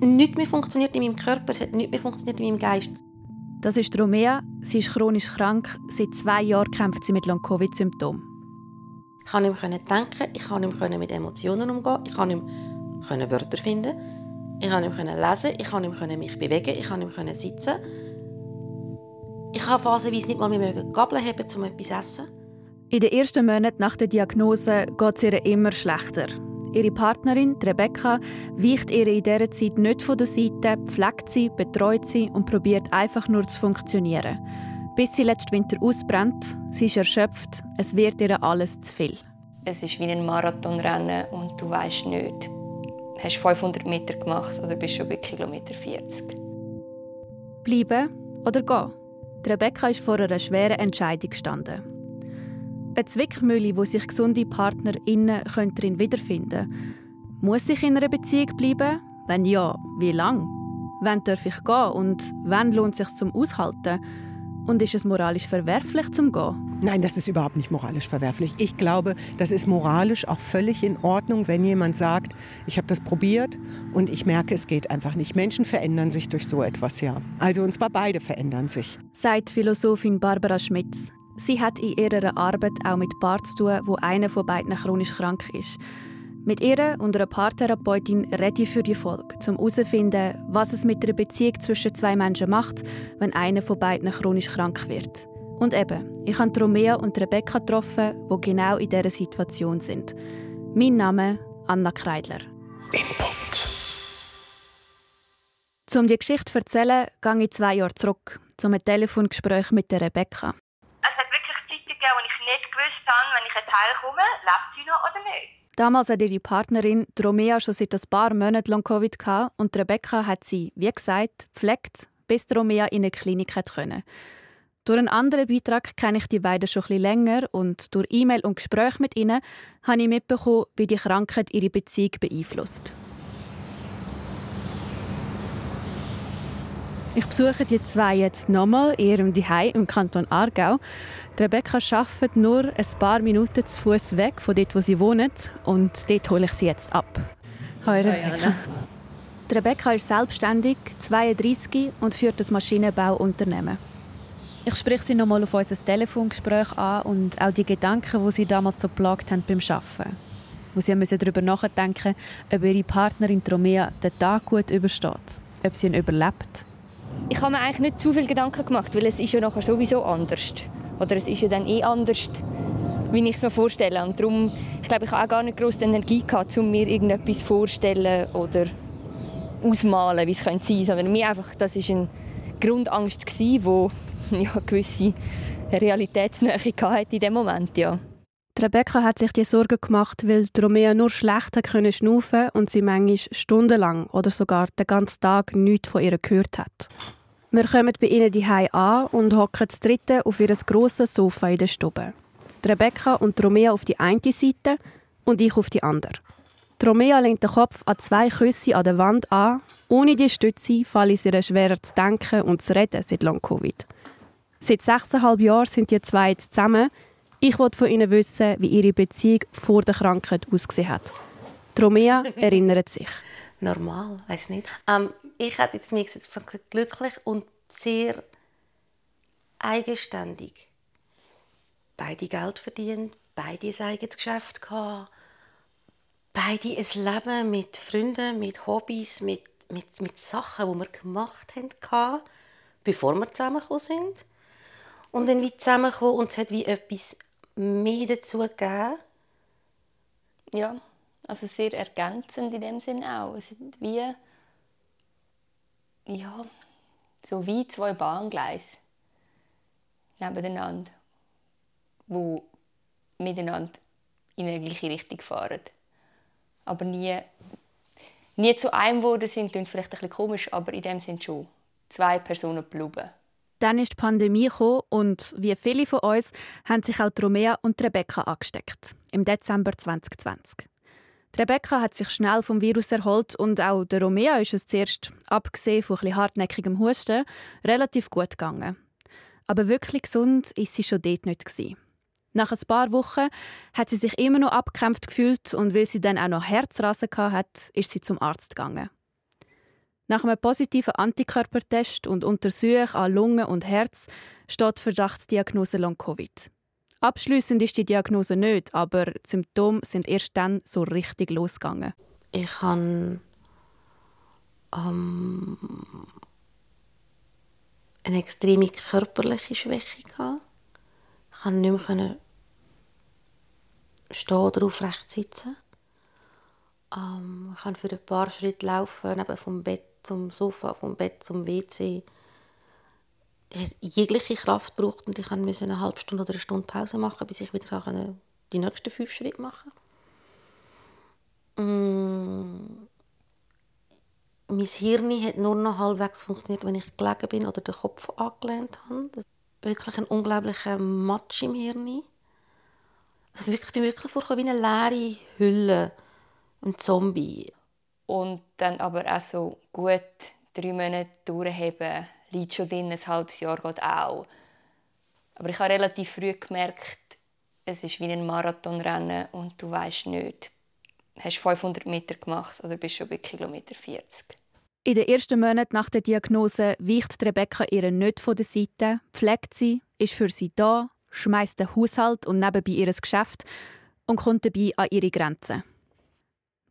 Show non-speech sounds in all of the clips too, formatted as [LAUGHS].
nichts mehr funktioniert in meinem Körper, es hat nichts mehr funktioniert in meinem Geist. Das ist Romea. Sie ist chronisch krank. Seit zwei Jahren kämpft sie mit Long-Covid-Symptomen. Ich konnte nicht mehr denken, ich konnte nicht mehr mit Emotionen umgehen, ich konnte nicht mehr Wörter finden, ich konnte nicht mehr lesen, ich konnte nicht mehr mich bewegen, ich konnte nicht mehr sitzen. Ich habe phasenweise nicht mal mehr Gabeln haben, um etwas zu essen. In den ersten Monaten nach der Diagnose geht es ihr immer schlechter. Ihre Partnerin, Rebecca, weicht ihr in dieser Zeit nicht von der Seite, pflegt sie, betreut sie und probiert einfach nur zu funktionieren. Bis sie letzten Winter ausbrennt, sie ist erschöpft, es wird ihr alles zu viel. Es ist wie ein Marathonrennen und du weißt nicht, hast du 500 Meter gemacht oder bist schon bei Kilometer 40. Bleiben oder gehen? Rebecca ist vor einer schweren Entscheidung gestanden. Eine Zwickmühle, wo sich gesunde PartnerInnen darin wiederfinden können. Muss ich in einer Beziehung bleiben? Wenn ja, wie lang? Wann darf ich gehen und wann lohnt es sich zum Aushalten? Und ist es moralisch verwerflich zum Gehen? Nein, das ist überhaupt nicht moralisch verwerflich. Ich glaube, das ist moralisch auch völlig in Ordnung, wenn jemand sagt, ich habe das probiert und ich merke, es geht einfach nicht. Menschen verändern sich durch so etwas, ja. Also und zwar beide verändern sich. Sagt Philosophin Barbara Schmitz. Sie hat in ihrer Arbeit auch mit Paaren zu tun, wo einer von beiden chronisch krank ist. Mit ihr und einer Paartherapeutin rede ich für die Folge, um herauszufinden, was es mit einer Beziehung zwischen zwei Menschen macht, wenn einer von beiden chronisch krank wird. Und eben, ich habe Romea und Rebecca getroffen, die genau in dieser Situation sind. Mein Name Anna Kreidler. Input. Um die Geschichte zu erzählen, gehe ich zwei Jahre zurück, zu einem Telefongespräch mit der Rebecca gegeben, wo ich nicht gewusst habe, wenn ich heimkomme, lebt sie noch oder nicht. Damals hat ihre Partnerin Romea schon seit ein paar Monaten Long-Covid und Rebecca hat sie, wie gesagt, gepflegt, bis Romea in eine Klinik konnte. Durch einen anderen Beitrag kenne ich die beiden schon etwas länger und durch E-Mail und Gespräche mit ihnen habe ich mitbekommen, wie die Krankheit ihre Beziehung beeinflusst. Ich besuche die zwei jetzt nochmal in ihrem Zuhause im Kanton Aargau. Die Rebecca arbeitet nur ein paar Minuten zu Fuß weg von dort, wo sie wohnt. Und dort hole ich sie jetzt ab. Hallo Rebecca. Die Rebecca ist selbstständig, 32 und führt ein Maschinenbauunternehmen. Ich spreche sie nochmal auf unser Telefongespräch an und auch die Gedanken, die sie damals so plagt haben beim Arbeiten. Wo sie müssen darüber nachdenken, ob ihre Partnerin Romea den Tag gut übersteht, ob sie ihn überlebt ich habe mir eigentlich nicht zu viel Gedanken gemacht, weil es ist ja nachher sowieso anders. Oder es ist ja dann eh anders, wie ich es mir vorstelle. Und darum, ich glaube, ich habe auch gar nicht groß Energie gehabt, um mir irgendetwas vorstellen oder ausmalen, wie es könnte sein. Sondern mir einfach, das ist eine Grundangst die [LAUGHS] ja, eine gewisse Realitätsnähe hatte in dem Moment, ja. Rebecca hat sich die Sorgen gemacht, weil Romea nur schlecht können schnaufen und sie manchmal stundenlang oder sogar den ganzen Tag nichts von ihr gehört hat. Wir kommen bei ihnen die an und hocken das dritte auf ihr grosses Sofa in der Stube. Rebecca und Romea auf die eine Seite und ich auf die andere. Romea lehnt den Kopf an zwei Küsse an der Wand an. Ohne die Stütze fällt es ihr schwerer zu denken und zu reden seit Long-Covid. Seit sechseinhalb Jahren sind die zwei jetzt zusammen ich wollte von Ihnen wissen, wie Ihre Beziehung vor der Krankheit ausgesehen hat. Romea erinnert sich. Normal, weiß nicht. Ähm, ich hatte jetzt mich glücklich und sehr eigenständig. Beide Geld verdient, beide ein eigenes Geschäft gehabt, beide ein Leben mit Freunden, mit Hobbys, mit, mit, mit Sachen, die wir gemacht haben, bevor wir zusammengekommen sind. Und dann wie zusammengekommen und es hat wie etwas mehr dazu gegeben? Ja, also sehr ergänzend in dem Sinn auch. Es sind wie ja, so wie zwei Bahngleise nebeneinander, wo miteinander in eine gleiche Richtung fahren. Aber nie, nie zu einem geworden sind, klingt vielleicht ein bisschen komisch, aber in dem Sinn schon. Zwei Personen bleiben. Dann ist die Pandemie gekommen und wie viele von uns haben sich auch Romea und Rebecca angesteckt. Im Dezember 2020. Die Rebecca hat sich schnell vom Virus erholt und auch der Romea ist es zuerst, abgesehen von ein hartnäckigem Husten, relativ gut gegangen. Aber wirklich gesund ist sie schon dort nicht gewesen. Nach ein paar Wochen hat sie sich immer noch abgekämpft gefühlt und weil sie dann auch noch Herzrasen hatte, ist sie zum Arzt gegangen. Nach einem positiven Antikörpertest und Untersuchung an Lunge und Herz steht die Verdachtsdiagnose Long-Covid. Abschließend ist die Diagnose nicht, aber die Symptome sind erst dann so richtig losgegangen. Ich habe ähm, eine extreme körperliche Schwäche gehabt. Ich konnte nicht mehr stehen oder aufrecht sitzen. Ähm, ich konnte für ein paar Schritte laufen, eben vom Bett zum Sofa, vom Bett zum WC. Ich jegliche Kraft braucht und ich musste eine halbe Stunde oder eine Stunde Pause machen, bis ich wieder die nächsten fünf Schritte machen mm. Mein Hirn hat nur noch halbwegs funktioniert, wenn ich gelegen bin oder den Kopf angelehnt habe. Das ist wirklich ein unglaublicher Matsch im Hirn. Also ich bin wirklich vorgekommen wie eine leere Hülle, ein Zombie. Und dann aber auch so gut drei Monate durchheben, liegt schon drin, ein halbes Jahr geht auch. Aber ich habe relativ früh gemerkt, es ist wie ein Marathonrennen und du weißt nicht, hast 500 Meter gemacht oder bist schon bei Kilometer 40. In den ersten Monaten nach der Diagnose weicht Rebecca ihr nicht von der Seite, pflegt sie, ist für sie da, schmeißt den Haushalt und nebenbei ihr Geschäft und kommt dabei an ihre Grenzen.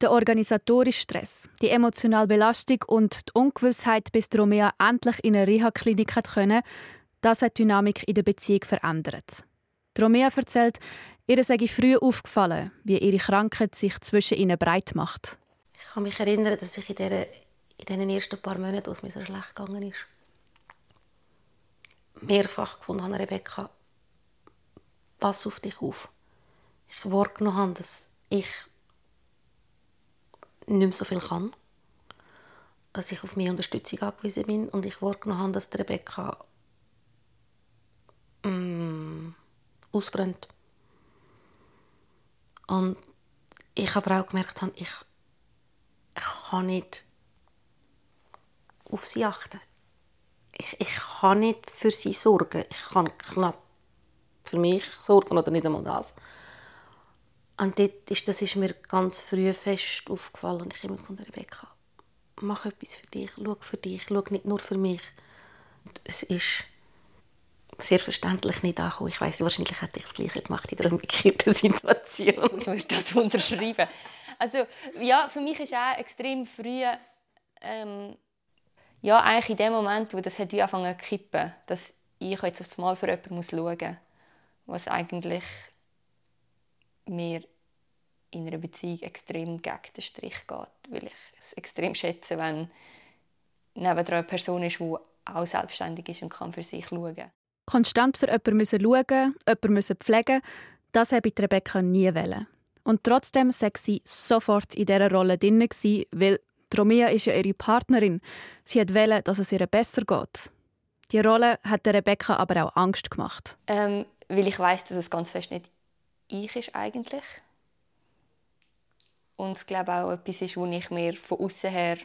Der organisatorische Stress, die emotionale Belastung und die Ungewissheit, bis Romea endlich in eine Reha-Klinik können, das hat die Dynamik in der Beziehung verändert. Romea erzählt, ihr sei früh aufgefallen, wie ihre Krankheit sich zwischen ihnen breit macht. Ich kann mich erinnern, dass ich in, der, in den ersten paar Monaten, wo es mir so schlecht gegangen ist, mehrfach gefunden habe, Rebecca, pass auf dich auf. Ich wahrgenommen habe, dass ich nicht mehr so viel kann. Dass ich auf meine Unterstützung angewiesen bin und ich wahrgenommen habe, dass Rebecca mm, ausbrennt. Und ich aber auch gemerkt habe, ich, kann nicht auf sie achten. Ich, ich kann nicht für sie sorgen. Ich kann knapp für mich sorgen oder nicht einmal das. Und dort ist, das ist mir ganz früh fest aufgefallen. Und ich immer von Rebecca, mach etwas für dich, schau für dich, schau nicht nur für mich. Und es ist sehr verständlich nicht angekommen. Ich weiß, wahrscheinlich hätte ich das Gleiche gemacht in der umgekehrten [LAUGHS] Situation. Ich würde das unterschreiben. Also ja, für mich ist auch extrem früh, ähm, ja eigentlich in dem Moment, wo das hat angefangen zu kippen, dass ich jetzt aufs Mal für jemanden schauen muss, was eigentlich mir in einer Beziehung extrem gegen den Strich geht, weil ich es extrem schätze, wenn neben einer Person ist, die auch selbstständig ist und kann für sich schauen kann. Konstant für jemanden müssen schauen, jemanden müssen pflegen, das habe ich Rebecca nie wollen. Und trotzdem sei sie sofort in dieser Rolle drin, weil Romea ist ja ihre Partnerin. Sie wollte, dass es ihr besser geht. Die Rolle hat Rebecca aber auch Angst gemacht. Ähm, weil ich weiß, dass es ganz fest nicht ich ist eigentlich. Und ich glaube auch etwas ist, wo ich mir von außen her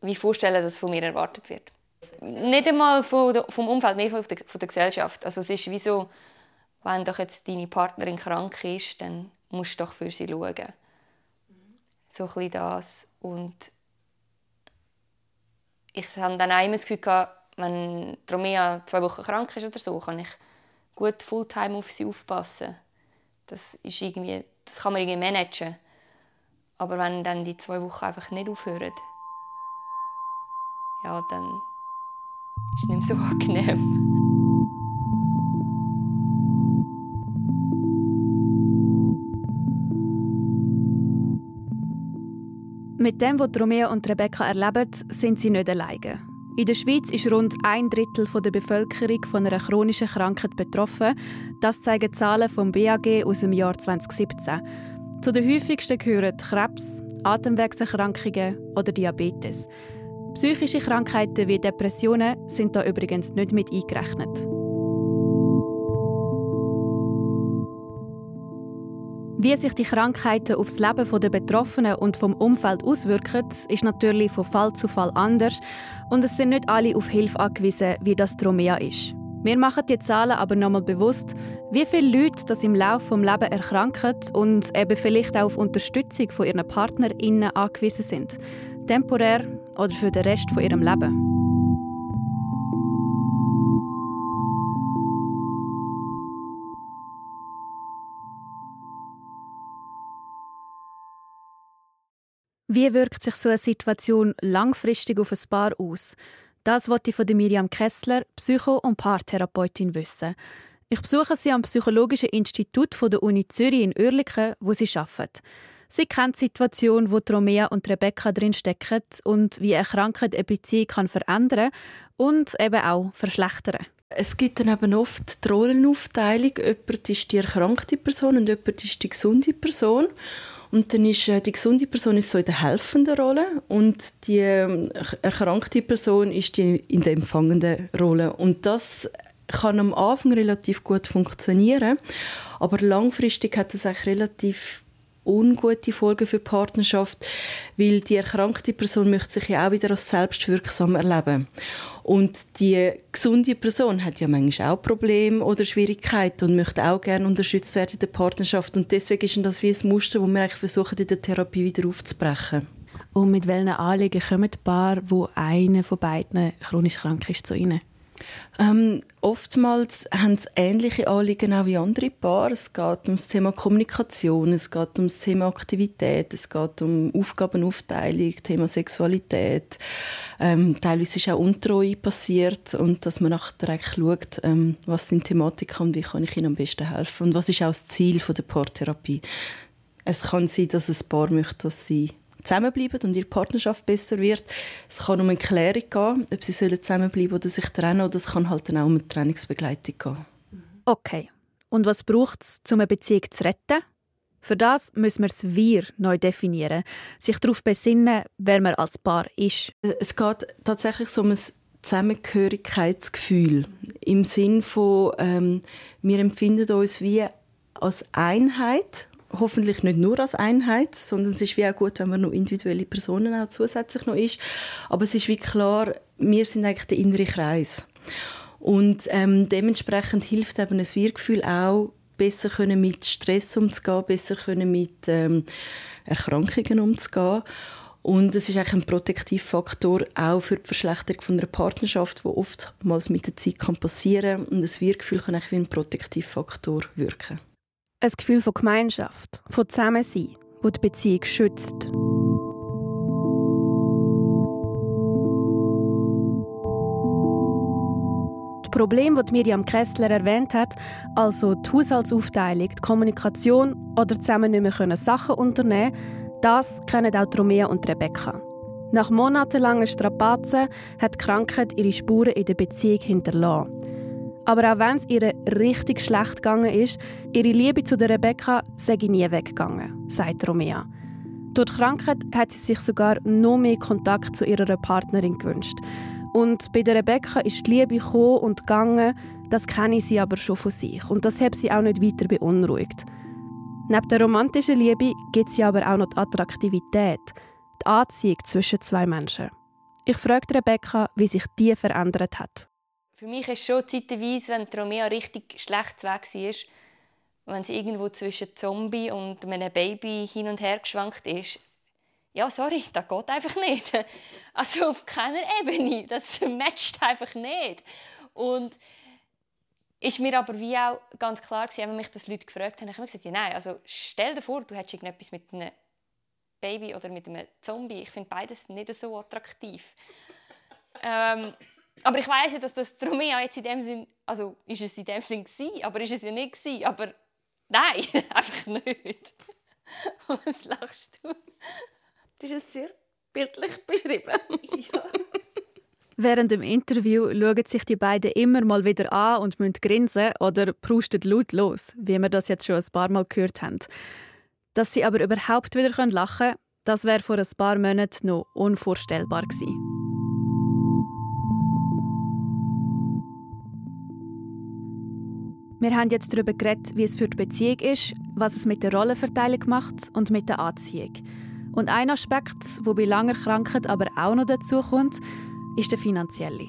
wie vorstelle, dass von mir erwartet wird. Nicht einmal vom Umfeld, mehr von der, Gesellschaft. Also es ist wie so, wenn doch jetzt deine Partnerin krank ist, dann musst du doch für sie schauen. So ein das. Und ich habe dann auch immer das Gefühl, wenn Romea zwei Wochen krank ist oder so, kann ich gut Fulltime auf sie aufpassen. Das, ist irgendwie, das kann man irgendwie managen. Aber wenn dann die zwei Wochen einfach nicht aufhören, ja, dann ist es nicht mehr so angenehm. Mit dem, was Romeo und Rebecca erleben, sind sie nicht alleine. In der Schweiz ist rund ein Drittel der Bevölkerung von einer chronischen Krankheit betroffen. Das zeigen Zahlen vom BAG aus dem Jahr 2017. Zu den häufigsten gehören Krebs, Atemwegserkrankungen oder Diabetes. Psychische Krankheiten wie Depressionen sind da übrigens nicht mit eingerechnet. Wie sich die Krankheiten auf das Leben der Betroffenen und vom Umfeld auswirken, ist natürlich von Fall zu Fall anders und es sind nicht alle auf Hilfe angewiesen, wie das Tromea ist. Wir machen die Zahlen aber nochmal bewusst, wie viele Leute das im Laufe des Lebens erkranken und eben vielleicht auch auf Unterstützung von ihren PartnerInnen angewiesen sind. temporär oder für den Rest von ihrem Leben. Wie wirkt sich so eine Situation langfristig auf ein Paar aus? Das wollte ich von Miriam Kessler, Psycho- und Paartherapeutin, wissen. Ich besuche sie am Psychologischen Institut der Uni Zürich in Oerlikon, wo sie arbeitet. Sie kennt die Situation, wo Romea und Rebecca drinstecken und wie eine Krankheit eine Beziehung kann verändern und eben auch verschlechtern. Es gibt dann eben oft die Rollenaufteilung. Jemand ist die erkrankte Person und jemand ist die gesunde Person. Und dann ist äh, die gesunde Person ist so in der helfenden Rolle und die äh, erkrankte Person ist die in der empfangenden Rolle. Und das kann am Anfang relativ gut funktionieren, aber langfristig hat es eigentlich relativ ungute Folgen für die Partnerschaft, weil die erkrankte Person möchte sich ja auch wieder als selbstwirksam erleben. Und die gesunde Person hat ja manchmal auch Probleme oder Schwierigkeiten und möchte auch gerne unterstützt werden in der Partnerschaft. Und deswegen ist das wie ein Muster, das wir eigentlich versuchen, in der Therapie wieder aufzubrechen. Und mit welchen Anliegen kommen die Paar, wo einer von beiden chronisch krank ist, zu Ihnen? Ähm, oftmals haben sie ähnliche Anliegen auch wie andere Paare. Es geht um das Thema Kommunikation, es geht um das Thema Aktivität, es geht um Aufgabenaufteilung, Thema Sexualität. Ähm, teilweise ist auch Untreue passiert und dass man nachher schaut, ähm, was sind Thematiken und wie kann ich ihnen am besten helfen und was ist auch das Ziel von der Paartherapie. Es kann sein, dass ein Paar möchte, dass sie zusammenbleiben und ihre Partnerschaft besser wird. Es kann um eine Klärung gehen, ob sie zusammenbleiben oder sich trennen oder es kann halt dann auch um eine Trainingsbegleitung gehen. Okay. Und was braucht es, um eine Beziehung zu retten? Für das müssen wir das Wir neu definieren, sich darauf besinnen, wer man als Paar ist. Es geht tatsächlich so um ein Zusammengehörigkeitsgefühl. Im Sinn von, ähm, wir empfinden uns wie als Einheit hoffentlich nicht nur als Einheit, sondern es ist wie auch gut, wenn man noch individuelle Personen auch zusätzlich noch ist. Aber es ist wie klar, wir sind eigentlich der innere Kreis. Und ähm, dementsprechend hilft eben ein Wir-Gefühl auch, besser können mit Stress umzugehen, besser können mit ähm, Erkrankungen umzugehen. Und es ist eigentlich ein Protektivfaktor auch für die Verschlechterung von einer Partnerschaft, die oftmals mit der Zeit passieren kann. Und das Wir-Gefühl kann eigentlich wie ein Protektivfaktor wirken. Ein Gefühl von Gemeinschaft, von Zusammensein, wo die Beziehung schützt. Das Problem, das Miriam Kessler erwähnt hat, also die Haushaltsaufteilung, die Kommunikation oder zusammen nicht mehr Sachen unternehmen das kennen auch Romea und Rebecca. Nach monatelangen Strapazen hat die Krankheit ihre Spuren in der Beziehung hinterlassen. Aber auch wenn es ihr richtig schlecht gegangen ist, ihre Liebe zu der Rebecca sei nie weggegangen, sagt Romea. Durch die Krankheit hat sie sich sogar noch mehr Kontakt zu ihrer Partnerin gewünscht. Und bei der Rebecca ist die Liebe gekommen und gegangen, das kenne sie aber schon von sich. Und das hat sie auch nicht weiter beunruhigt. Neben der romantischen Liebe gibt es aber auch noch die Attraktivität, die Anziehung zwischen zwei Menschen. Ich fragte Rebecca, wie sich die verändert hat. Für mich ist schon zeitweise, wenn Romea richtig schlecht weg war, wenn sie irgendwo zwischen Zombie und einem Baby hin und her geschwankt ist, ja, sorry, [LAUGHS] das geht einfach nicht. [LAUGHS] Also auf keiner Ebene. Das [LAUGHS] matcht einfach nicht. Und ist mir aber wie auch ganz klar gewesen, wenn mich das Leute gefragt haben, ich habe gesagt, ja nein, also stell dir vor, du hättest irgendetwas mit einem Baby oder mit einem Zombie. Ich finde beides nicht so attraktiv. ähm, aber ich weiß ja, dass das Romeo jetzt in dem Sinn, also ist es in dem Sinn gewesen, aber ist es ja nicht gewesen. Aber nein, [LAUGHS] einfach nicht. [LAUGHS] Was lachst du? Das ist sehr bildlich beschrieben. [LAUGHS] ja. Während dem Interview schauen sich die beiden immer mal wieder an und müssen grinsen oder prusten laut los, wie wir das jetzt schon ein paar Mal gehört haben. Dass sie aber überhaupt wieder lachen können, das wäre vor ein paar Monaten noch unvorstellbar gewesen. Wir haben jetzt darüber geredet, wie es für die Beziehung ist, was es mit der Rollenverteilung macht und mit der Anziehung. Und ein Aspekt, wo bei langer Krankheit aber auch noch dazu kommt, ist der finanzielle.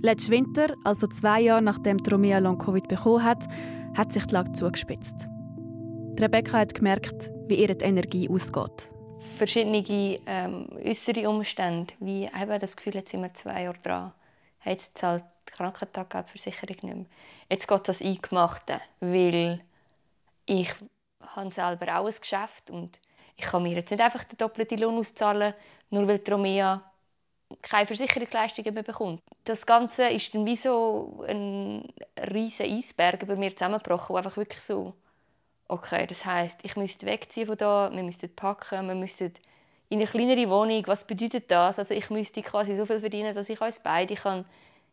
Letzten Winter, also zwei Jahre nachdem Romea Long-Covid bekommen hat, hat sich die Lage zugespitzt. Rebecca hat gemerkt, wie ihr die Energie ausgeht. verschiedene ähm, äußere Umstände, wie eben das Gefühl, jetzt sind wir zwei Jahre dran, jetzt zahlt die Krankentaggeldversicherung nicht mehr. Jetzt geht das Eingemachte, weil ich habe selber auch ein Geschäft und ich kann mir jetzt nicht einfach den doppelten Lohn auszahlen, nur weil die Romea keine Versicherungsleistungen mehr bekommt. Das Ganze ist dann wie so ein riesiger Eisberg über mir zusammengebrochen, einfach wirklich so, okay, das heißt, ich müsste wegziehen von da, wir müssten packen, wir müssten in eine kleinere Wohnung. Was bedeutet das? Also ich müsste quasi so viel verdienen, dass ich uns beide kann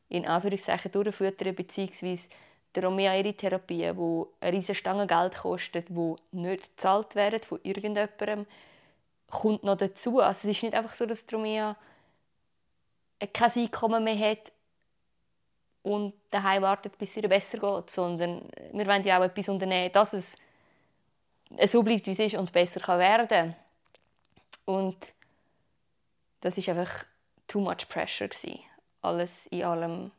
in Anführungszeichen durchfüttern beziehungsweise der Romea ihre Therapien, die eine riesige Stange Geld kosten, die nicht gezahlt werden von irgendjemandem, kommt noch dazu. Also es ist nicht einfach so, dass die Romea kein Einkommen mehr hat und daheim wartet, bis es ihr besser geht, sondern wir wollen ja auch etwas unternehmen, dass es so bleibt, wie es ist und besser kann werden Und das ist einfach too much pressure gewesen, alles in allem.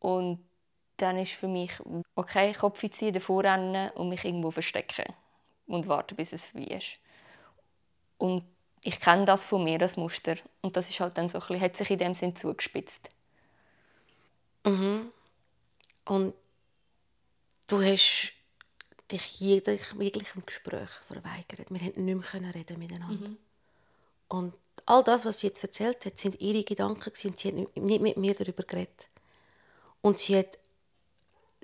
Und dann ist für mich, okay, Kopf ziehen, davor rennen und mich irgendwo verstecken und warten, bis es vorbei ist. Und ich kenne das von mir, das Muster. Und das ist halt dann so ein bisschen, hat sich in dem Sinn zugespitzt. Mhm. Und du hast dich jeglichem Gespräch verweigert. Wir konnten nicht mehr reden miteinander. Mhm. Und all das, was sie jetzt erzählt hat, sind ihre Gedanken gewesen. Sie hat nicht mit mir darüber geredet. Und sie hat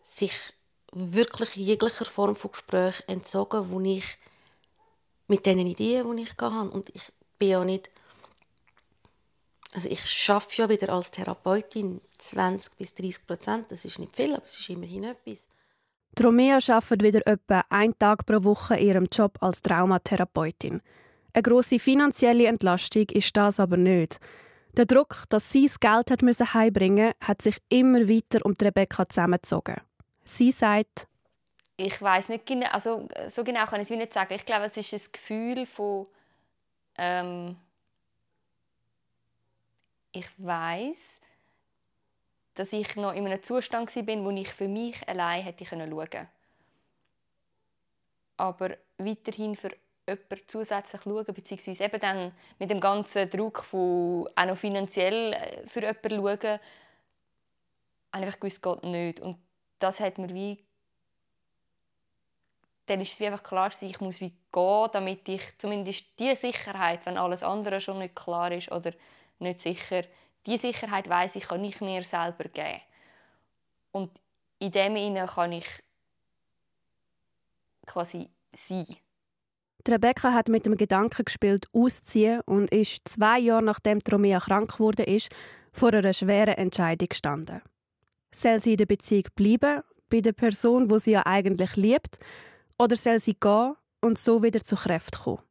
sich wirklich jeglicher Form von Gespräch entzogen, wo ich mit den Ideen, die ich hatte. Und ich bin ja nicht... Also ich schaffe ja wieder als Therapeutin 20 bis 30 Prozent. Das ist nicht viel, aber es ist immerhin etwas. Romea arbeitet wieder etwa einen Tag pro Woche in ihrem Job als Traumatherapeutin. Eine grosse finanzielle Entlastung ist das aber nicht. Der Druck, dass sie das Geld hat müssen heimbringen, hat sich immer weiter um Rebecca zusammengezogen. Sie sagt, ich weiß nicht genau, also so genau kann ich es nicht sagen. Ich glaube, es ist ein Gefühl von ähm, ich weiß, dass ich noch in einem Zustand war, wo ich für mich allein hätte schauen können. Aber weiterhin für jemanden zusätzlich schauen, beziehungsweise eben dann mit dem ganzen Druck von auch noch finanziell äh, für jemanden schauen, ich gewusst, geht nicht. Und das hat mir wie dann ist es wie einfach klar, ich muss wie gehen, damit ich zumindest die Sicherheit, wenn alles andere schon nicht klar ist oder nicht sicher, die Sicherheit weiß ich, kann ich mir selber geben. Und in dem Sinne kann ich quasi sein. Rebecca hat mit dem Gedanken gespielt, auszuziehen und ist zwei Jahre nachdem Romea krank wurde, ist, vor einer schweren Entscheidung gestanden. Soll sie in der Beziehung bleiben, bei der Person, wo sie ja eigentlich liebt, oder soll sie gehen und so wieder zu Kräften kommen?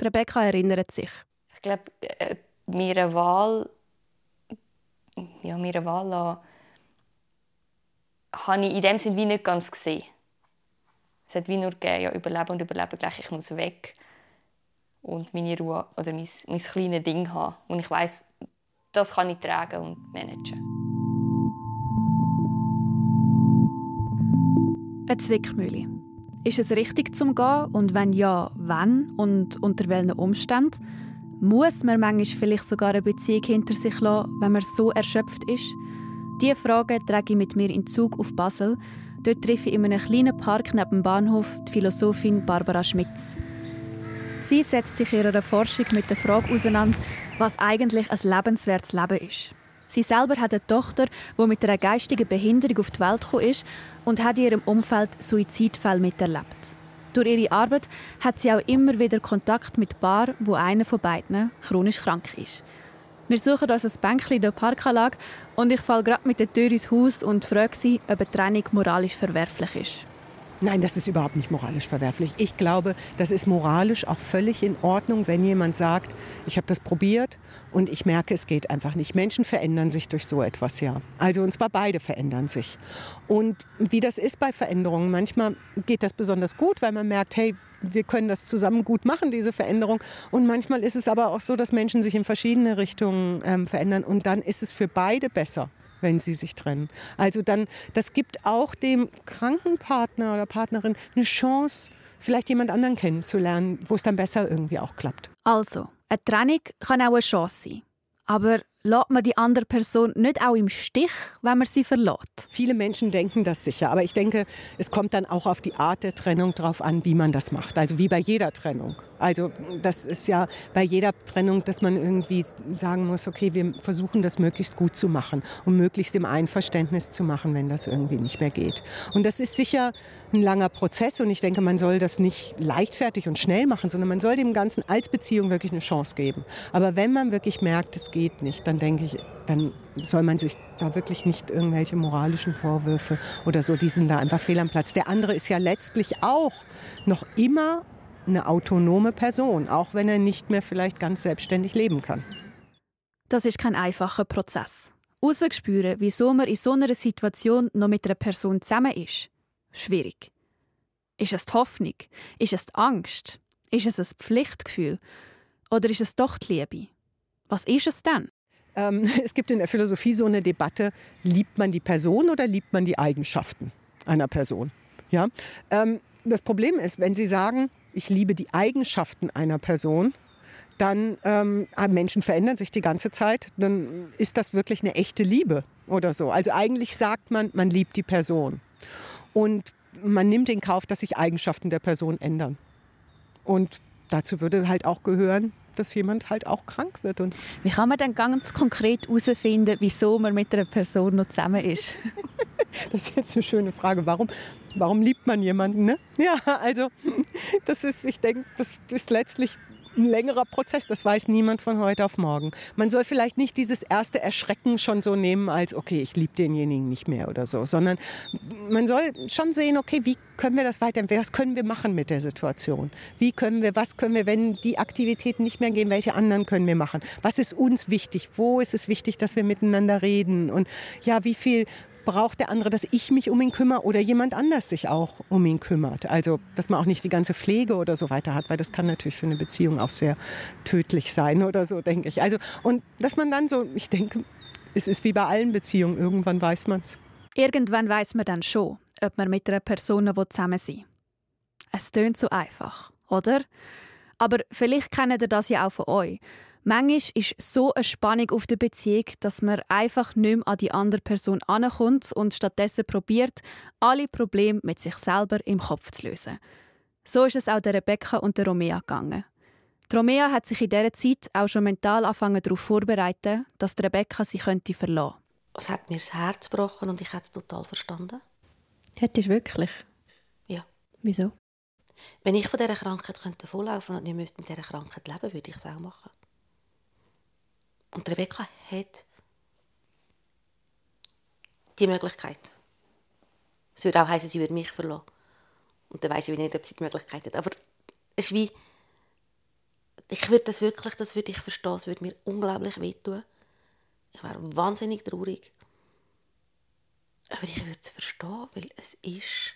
Rebecca erinnert sich. Ich glaube, äh, mir eine Wahl, ja, mir eine Wahl habe ich in dem Sinne wie nicht ganz gesehen. Es hat wie nur gegeben, ja, überleben und überleben gleich, ich muss weg und meine Ruhe oder mein, mein kleines Ding haben. Und ich weiß, das kann ich tragen und managen. Eine Zwickmühle. Ist es richtig zum Gehen und wenn ja, wann und unter welchen Umständen? Muss man manchmal vielleicht sogar eine Beziehung hinter sich lassen, wenn man so erschöpft ist? Diese Frage trage ich mit mir in Zug auf Basel. Dort treffe ich in einem kleinen Park neben dem Bahnhof die Philosophin Barbara Schmitz. Sie setzt sich in ihrer Forschung mit der Frage auseinander, was eigentlich ein lebenswertes Leben ist. Sie selber hat eine Tochter, die mit einer geistigen Behinderung auf die Welt gekommen ist und hat in ihrem Umfeld Suizidfälle miterlebt. Durch ihre Arbeit hat sie auch immer wieder Kontakt mit Paar, wo einer von beiden chronisch krank ist. Wir suchen uns ein Bänkchen in der Parkanlage und ich falle gerade mit der Tür ins Haus und frage sie, ob eine Trennung moralisch verwerflich ist. Nein, das ist überhaupt nicht moralisch verwerflich. Ich glaube, das ist moralisch auch völlig in Ordnung, wenn jemand sagt, ich habe das probiert und ich merke, es geht einfach nicht. Menschen verändern sich durch so etwas, ja. Also und zwar beide verändern sich. Und wie das ist bei Veränderungen, manchmal geht das besonders gut, weil man merkt, hey, wir können das zusammen gut machen, diese Veränderung. Und manchmal ist es aber auch so, dass Menschen sich in verschiedene Richtungen ähm, verändern und dann ist es für beide besser wenn sie sich trennen. Also dann, das gibt auch dem kranken Partner oder Partnerin eine Chance, vielleicht jemand anderen kennenzulernen, wo es dann besser irgendwie auch klappt. Also, eine Trennung kann auch eine Chance sein. Aber lässt man die andere Person nicht auch im Stich, wenn man sie verlässt? Viele Menschen denken das sicher, aber ich denke, es kommt dann auch auf die Art der Trennung drauf an, wie man das macht. Also wie bei jeder Trennung. Also das ist ja bei jeder Trennung, dass man irgendwie sagen muss, okay, wir versuchen das möglichst gut zu machen und möglichst im Einverständnis zu machen, wenn das irgendwie nicht mehr geht. Und das ist sicher ein langer Prozess und ich denke, man soll das nicht leichtfertig und schnell machen, sondern man soll dem Ganzen als Beziehung wirklich eine Chance geben. Aber wenn man wirklich merkt, es geht nicht, dann denke ich, dann soll man sich da wirklich nicht irgendwelche moralischen Vorwürfe oder so, die sind da einfach fehl am Platz. Der andere ist ja letztlich auch noch immer eine autonome Person, auch wenn er nicht mehr vielleicht ganz selbstständig leben kann. Das ist kein einfacher Prozess. Rausspüren, wieso man in so einer Situation noch mit einer Person zusammen ist, schwierig. Ist es die Hoffnung? Ist es die Angst? Ist es ein Pflichtgefühl? Oder ist es doch die Liebe? Was ist es denn? Ähm, [LAUGHS] es gibt in der Philosophie so eine Debatte, liebt man die Person oder liebt man die Eigenschaften einer Person? Ja? Ähm, das Problem ist, wenn Sie sagen, ich liebe die Eigenschaften einer Person, dann ähm, ah, Menschen verändern sich die ganze Zeit, dann ist das wirklich eine echte Liebe oder so. Also eigentlich sagt man, man liebt die Person. Und man nimmt in Kauf, dass sich Eigenschaften der Person ändern. Und dazu würde halt auch gehören, dass jemand halt auch krank wird. Und Wie kann man dann ganz konkret herausfinden, wieso man mit einer Person noch zusammen ist? [LAUGHS] das ist jetzt eine schöne Frage. Warum, warum liebt man jemanden? Ne? Ja, also das ist, ich denke, das ist letztlich ein längerer Prozess. Das weiß niemand von heute auf morgen. Man soll vielleicht nicht dieses erste Erschrecken schon so nehmen als, okay, ich liebe denjenigen nicht mehr oder so, sondern man soll schon sehen, okay, wie können wir das weiterentwickeln? Was können wir machen mit der Situation? Wie können wir, was können wir, wenn die Aktivitäten nicht mehr gehen, welche anderen können wir machen? Was ist uns wichtig? Wo ist es wichtig, dass wir miteinander reden? Und ja, wie viel braucht der andere, dass ich mich um ihn kümmere oder jemand anders sich auch um ihn kümmert. Also, dass man auch nicht die ganze Pflege oder so weiter hat, weil das kann natürlich für eine Beziehung auch sehr tödlich sein oder so, denke ich. Also, und dass man dann so, ich denke, es ist wie bei allen Beziehungen, irgendwann weiß man es. Irgendwann weiß man dann schon, ob man mit einer Person zusammen sein will. Es tönt so einfach, oder? Aber vielleicht kennt ihr das ja auch von euch. Manchmal ist so eine Spannung auf der Beziehung, dass man einfach nicht mehr an die andere Person ankommt und stattdessen probiert, alle Probleme mit sich selber im Kopf zu lösen. So ist es auch der Rebecca und der Romea gegangen. Die Romea hat sich in dieser Zeit auch schon mental angefangen darauf vorbereitet, dass die Rebecca sie könnte verlassen könnte. Es hat mir das Herz gebrochen und ich habe es total verstanden. Hättest du wirklich? Ja. Wieso? Wenn ich von dieser Krankheit davonlaufen könnte und nicht mit dieser Krankheit leben würde ich es auch machen. Und Rebecca hat die Möglichkeit. Es würde auch heißen, sie würde mich verlassen. Und dann weiß ich nicht, ob sie die Möglichkeit hat. Aber es ist wie, ich würde das wirklich, das würde ich verstehen, es würde mir unglaublich wehtun. Ich wäre wahnsinnig traurig. Aber ich würde es verstehen, weil es ist...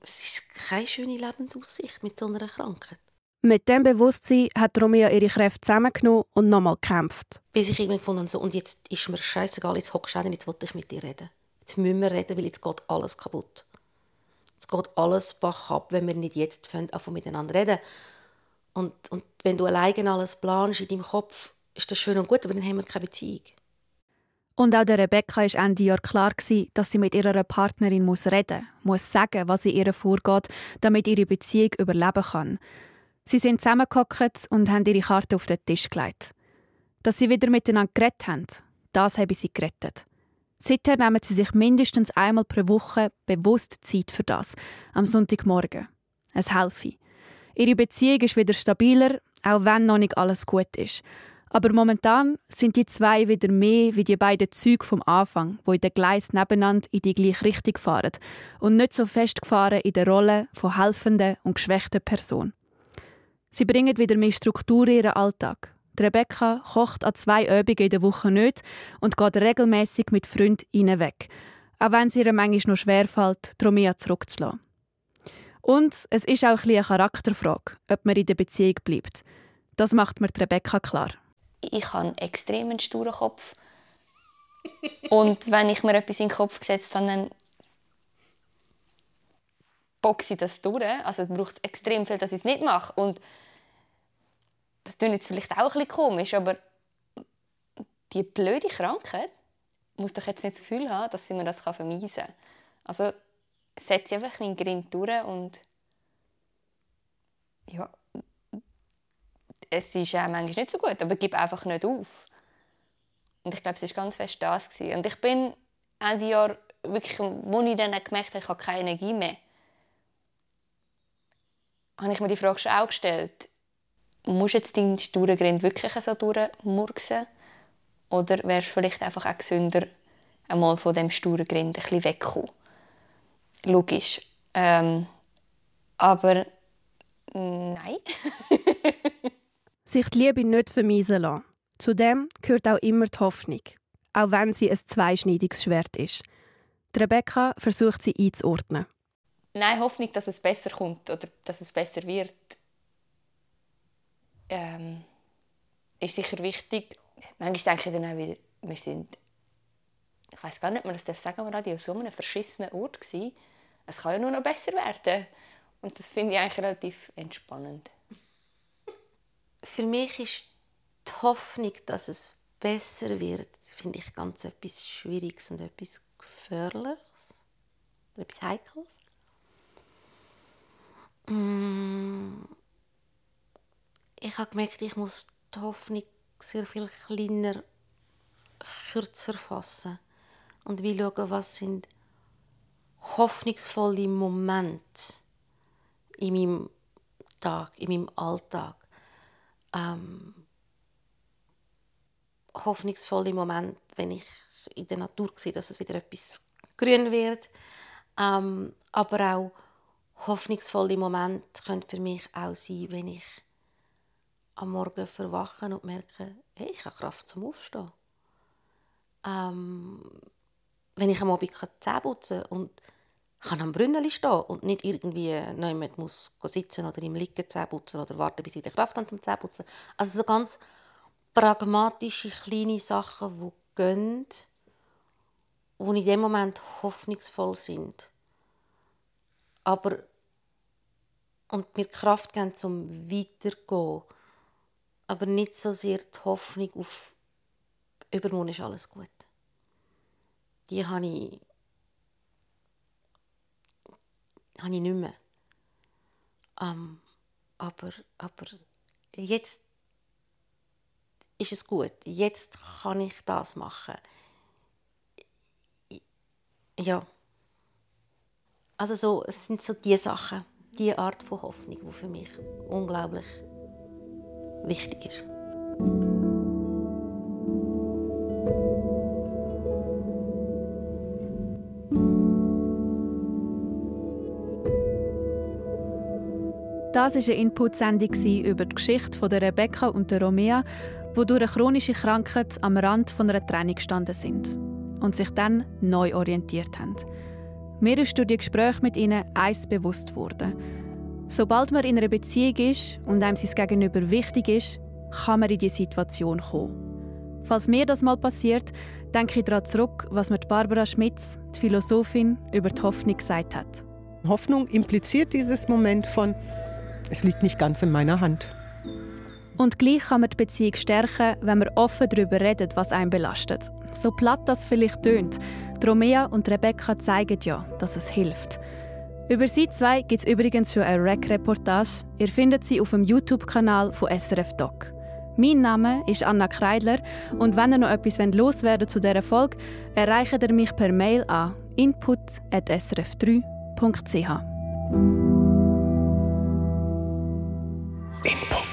Es ist keine schöne Lebensaussicht mit so einer Krankheit. Mit dem Bewusstsein hat Romeo ihre Kräfte zusammengenommen und nochmal gekämpft. Bis ich irgendwann gefunden so, und jetzt ist mir scheißegal, jetzt hockst du jetzt will ich mit dir reden. Jetzt müssen wir reden, weil jetzt geht alles kaputt. Jetzt geht alles bach ab, wenn wir nicht jetzt anfangen miteinander reden. Und, und wenn du alleine alles planst in deinem Kopf, ist das schön und gut, aber dann haben wir keine Beziehung. Und auch der Rebecca war Ende Jahr klar, dass sie mit ihrer Partnerin muss reden muss, muss sagen, was in ihr vorgeht, damit ihre Beziehung überleben kann. Sie sind zusammengehockt und haben ihre Karte auf den Tisch gelegt. Dass sie wieder miteinander geredet haben, das habe sie gerettet. Seither nehmen sie sich mindestens einmal pro Woche bewusst Zeit für das, am Sonntagmorgen. Es helfe. Ihre Beziehung ist wieder stabiler, auch wenn noch nicht alles gut ist. Aber momentan sind die zwei wieder mehr wie die beiden Züge vom Anfang, wo in den Gleis nebeneinander in die gleiche Richtung fahren und nicht so festgefahren in der Rolle von helfenden und geschwächten Person. Sie bringen wieder mehr Struktur in ihren Alltag. Rebecca kocht an zwei Übungen in der Woche nicht und geht regelmäßig mit Freunden weg, auch wenn es ihr manchmal noch schwerfällt, Romea zurückzulassen. Und es ist auch ein eine Charakterfrage, ob man in der Beziehung bleibt. Das macht mir Rebecca klar. Ich habe einen extrem sturen Kopf. Und wenn ich mir etwas in den Kopf gesetzt habe, dann boxe ich das durch. Also es braucht extrem viel, dass ich es nicht mache. Und das klingt jetzt vielleicht auch ein bisschen komisch, aber die blöde Krankheit muss doch jetzt nicht das Gefühl haben, dass sie mir das vermeiden kann. Also setze einfach meinen Grind durch und ja, es ist auch manchmal nicht so gut, aber gib einfach nicht auf. Und ich glaube, es war ganz fest das. Gewesen. Und ich bin Ende Jahr wirklich, wo ich dann gemerkt habe, ich habe keine Energie mehr, habe ich mir die Frage schon auch gestellt, musst du jetzt deinen sturen wirklich so durchmurksen? Oder wäre es vielleicht einfach auch gesünder, einmal von dem sturen Grind ein bisschen wegzukommen? Logisch. Ähm, aber nein. [LAUGHS] Sich die Liebe nicht vermiesen lassen. Zudem gehört auch immer die Hoffnung, auch wenn sie ein zweischneidiges Schwert ist. Rebecca versucht sie einzuordnen. Nein, Hoffnung, dass es besser kommt oder dass es besser wird, ähm, ist sicher wichtig. Manchmal denke ich dann auch wieder, wir sind, ich weiß gar nicht, man das darf sagen am Radio, so einem verschissenen Ort gewesen. Es kann ja nur noch besser werden. Und das finde ich eigentlich relativ entspannend. Für mich ist die Hoffnung, dass es besser wird, finde ich ganz etwas Schwieriges und etwas Gefährliches. Etwas Heikles. Mm. Ich habe gemerkt, ich muss die Hoffnung sehr viel kleiner, kürzer fassen und wie schauen, was sind hoffnungsvolle Momente in meinem Tag, in meinem Alltag. Ähm, hoffnungsvolle Momente, wenn ich in der Natur sehe, dass es wieder etwas grün wird. Ähm, aber auch hoffnungsvolle Momente können für mich auch sein, wenn ich am Morgen verwache und merke, hey, ich habe Kraft zum Aufstehen. Ähm, wenn ich am Abend Zähne putzen kann und kann am Brünneli stehen und nicht irgendwie jemand muss sitzen oder im Liegen Zähne putzen oder warten, bis ich die Kraft habe zum Zähneputzen. Also so ganz pragmatische, kleine Sachen, die gehen, die in dem Moment hoffnungsvoll sind. Aber und mir Kraft geben, zum weiterzugehen. Aber nicht so sehr die Hoffnung auf übermorgen ist alles gut. Die habe ich, habe ich nicht mehr. Ähm, aber, aber jetzt ist es gut. Jetzt kann ich das machen. Ja. Also so, es sind so die Sachen die Art von Hoffnung, die für mich unglaublich wichtig ist. Das war eine Input-Sendung über die Geschichte von der Rebecca und der Romea, die durch eine chronische Krankheit am Rand einer Trennung gestanden sind und sich dann neu orientiert haben. Mir ist durch die Gespräche mit ihnen eins bewusst geworden. Sobald man in einer Beziehung ist und einem sein Gegenüber wichtig ist, kann man in diese Situation kommen. Falls mir das mal passiert, denke ich daran zurück, was mir Barbara Schmitz, die Philosophin, über die Hoffnung gesagt hat. Hoffnung impliziert dieses Moment von, es liegt nicht ganz in meiner Hand. Und gleich kann man die Beziehung stärken, wenn man offen darüber redet, was einen belastet. So platt das vielleicht tönt, Romea und Rebecca zeigen ja, dass es hilft. Über sie zwei gibt es übrigens schon eine Rec-Reportage. Ihr findet sie auf dem YouTube-Kanal von SRF Doc. Mein Name ist Anna Kreidler und wenn ihr noch etwas loswerden zu dieser Folge, erreicht ihr mich per Mail an input.srf3.ch. Input.